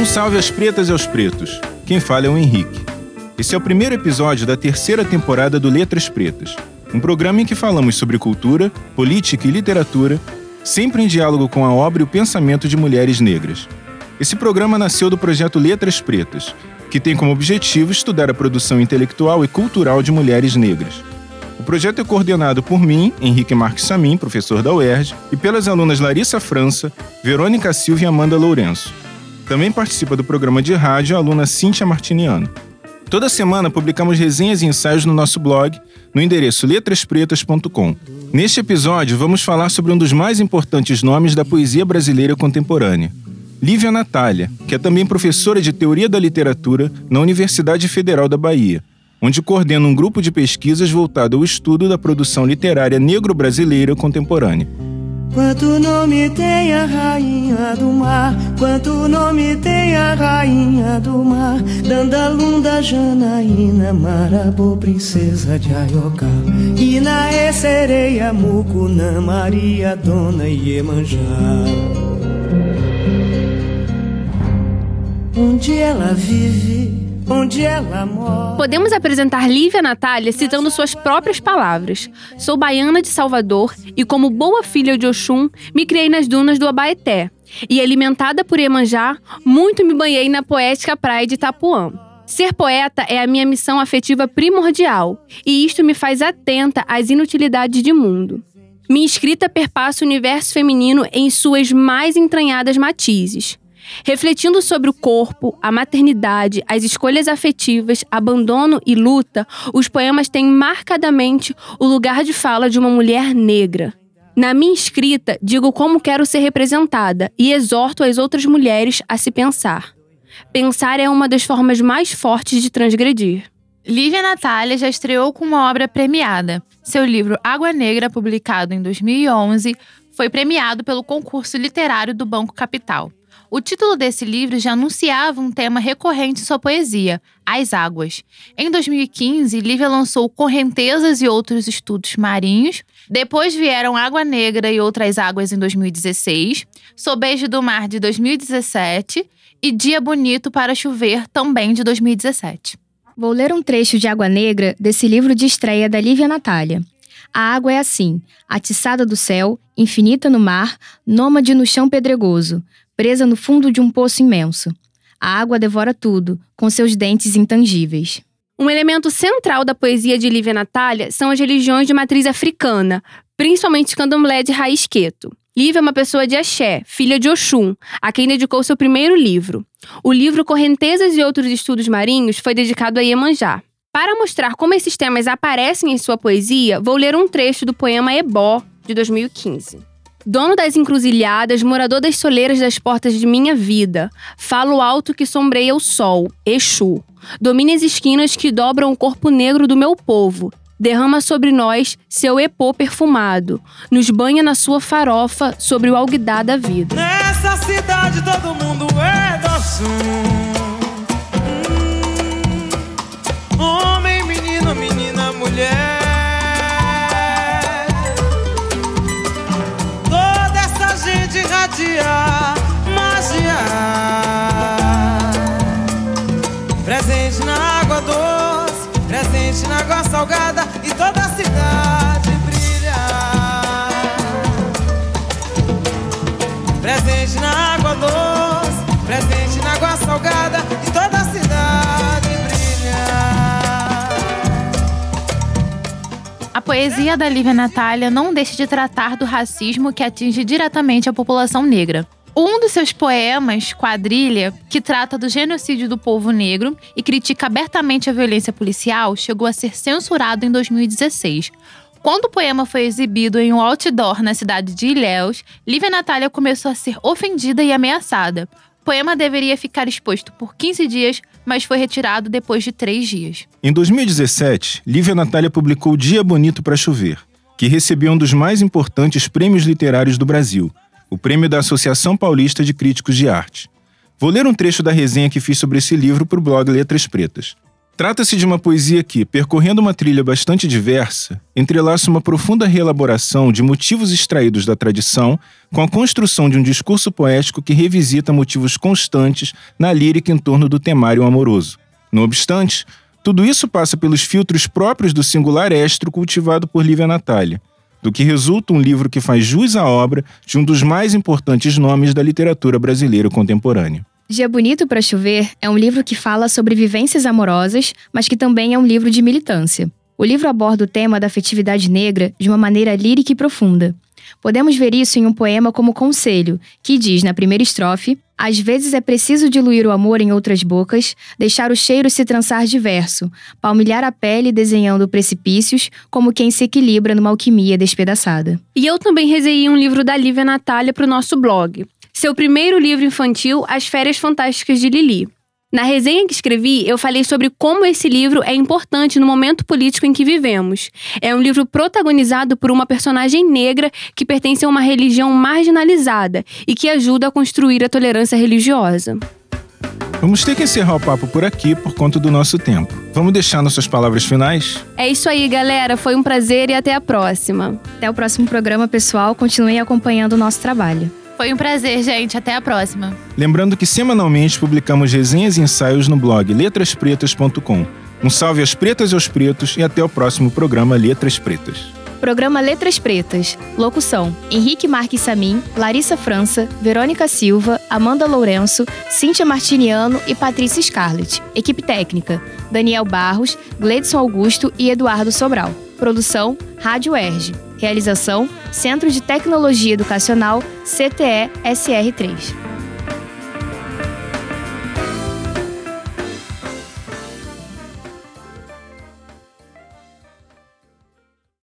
Um salve às pretas e aos pretos. Quem fala é o Henrique. Esse é o primeiro episódio da terceira temporada do Letras Pretas, um programa em que falamos sobre cultura, política e literatura, sempre em diálogo com a obra e o pensamento de mulheres negras. Esse programa nasceu do projeto Letras Pretas, que tem como objetivo estudar a produção intelectual e cultural de mulheres negras. O projeto é coordenado por mim, Henrique Marques Samin, professor da UERJ, e pelas alunas Larissa França, Verônica Silva e Amanda Lourenço. Também participa do programa de rádio a aluna Cíntia Martiniano. Toda semana publicamos resenhas e ensaios no nosso blog, no endereço letraspretas.com. Neste episódio, vamos falar sobre um dos mais importantes nomes da poesia brasileira contemporânea, Lívia Natália, que é também professora de Teoria da Literatura na Universidade Federal da Bahia, onde coordena um grupo de pesquisas voltado ao estudo da produção literária negro-brasileira contemporânea. Quanto nome tem a rainha do mar, quanto nome tem a rainha do mar, Dandalunda, Janaína, Marabô, princesa de Ayocá, Inaê, sereia, Mucunã, Maria, Dona Iemanjá. Onde ela vive, onde ela mora. Podemos apresentar Lívia Natália citando suas próprias palavras. Sou baiana de Salvador e, como boa filha de Oxum, me criei nas dunas do Abaeté. E, alimentada por Iemanjá, muito me banhei na poética praia de Itapuã. Ser poeta é a minha missão afetiva primordial, e isto me faz atenta às inutilidades de mundo. Minha escrita perpassa o universo feminino em suas mais entranhadas matizes. Refletindo sobre o corpo, a maternidade, as escolhas afetivas, abandono e luta, os poemas têm marcadamente o lugar de fala de uma mulher negra. Na minha escrita, digo como quero ser representada e exorto as outras mulheres a se pensar. Pensar é uma das formas mais fortes de transgredir. Lívia Natália já estreou com uma obra premiada. Seu livro Água Negra, publicado em 2011, foi premiado pelo concurso literário do Banco Capital. O título desse livro já anunciava um tema recorrente em sua poesia, as águas. Em 2015, Lívia lançou Correntezas e Outros Estudos Marinhos. Depois vieram Água Negra e Outras Águas em 2016, Sobejo do Mar de 2017 e Dia Bonito para Chover também de 2017. Vou ler um trecho de Água Negra desse livro de estreia da Lívia Natália. A água é assim, atiçada do céu, infinita no mar, nômade no chão pedregoso, presa no fundo de um poço imenso. A água devora tudo, com seus dentes intangíveis. Um elemento central da poesia de Lívia Natália são as religiões de matriz africana, principalmente candomblé de raiz queto. Lívia é uma pessoa de axé, filha de Oxum, a quem dedicou seu primeiro livro. O livro Correntezas e Outros Estudos Marinhos foi dedicado a Iemanjá. Para mostrar como esses temas aparecem em sua poesia, vou ler um trecho do poema Ebó, de 2015. Dono das encruzilhadas, morador das soleiras das portas de minha vida, falo alto que sombreia o sol, Exu. Domine as esquinas que dobram o corpo negro do meu povo. Derrama sobre nós seu epô perfumado. Nos banha na sua farofa sobre o alguidar da vida. Nessa cidade todo mundo é doçum. Salgada e toda a cidade brilha. Presente na água doce, presente na água salgada e toda a cidade brilha. A poesia da Lívia Natália não deixa de tratar do racismo que atinge diretamente a população negra. Um dos seus poemas, Quadrilha, que trata do genocídio do povo negro e critica abertamente a violência policial, chegou a ser censurado em 2016. Quando o poema foi exibido em um outdoor na cidade de Ilhéus, Lívia Natália começou a ser ofendida e ameaçada. O poema deveria ficar exposto por 15 dias, mas foi retirado depois de três dias. Em 2017, Lívia Natália publicou Dia Bonito para Chover, que recebeu um dos mais importantes prêmios literários do Brasil, o prêmio da Associação Paulista de Críticos de Arte. Vou ler um trecho da resenha que fiz sobre esse livro para o blog Letras Pretas. Trata-se de uma poesia que, percorrendo uma trilha bastante diversa, entrelaça uma profunda reelaboração de motivos extraídos da tradição com a construção de um discurso poético que revisita motivos constantes na lírica em torno do temário amoroso. No obstante, tudo isso passa pelos filtros próprios do singular estro cultivado por Lívia Natália, do que resulta um livro que faz jus à obra de um dos mais importantes nomes da literatura brasileira contemporânea. Dia Bonito para Chover é um livro que fala sobre vivências amorosas, mas que também é um livro de militância. O livro aborda o tema da afetividade negra de uma maneira lírica e profunda. Podemos ver isso em um poema como Conselho, que diz na primeira estrofe: Às vezes é preciso diluir o amor em outras bocas, deixar o cheiro se trançar de verso, palmilhar a pele desenhando precipícios, como quem se equilibra numa alquimia despedaçada. E eu também resenhei um livro da Lívia Natália para o nosso blog seu primeiro livro infantil, As Férias Fantásticas de Lili. Na resenha que escrevi, eu falei sobre como esse livro é importante no momento político em que vivemos. É um livro protagonizado por uma personagem negra que pertence a uma religião marginalizada e que ajuda a construir a tolerância religiosa. Vamos ter que encerrar o papo por aqui por conta do nosso tempo. Vamos deixar nossas palavras finais? É isso aí, galera. Foi um prazer e até a próxima. Até o próximo programa, pessoal. Continue acompanhando o nosso trabalho. Foi um prazer, gente. Até a próxima. Lembrando que semanalmente publicamos resenhas e ensaios no blog letraspretas.com. Um salve às pretas e aos pretos e até o próximo programa Letras Pretas. Programa Letras Pretas. Locução: Henrique Marques Samin, Larissa França, Verônica Silva, Amanda Lourenço, Cíntia Martiniano e Patrícia Scarlett. Equipe técnica: Daniel Barros, Gledson Augusto e Eduardo Sobral. Produção: Rádio Erge. Realização: Centro de Tecnologia Educacional CTE SR3.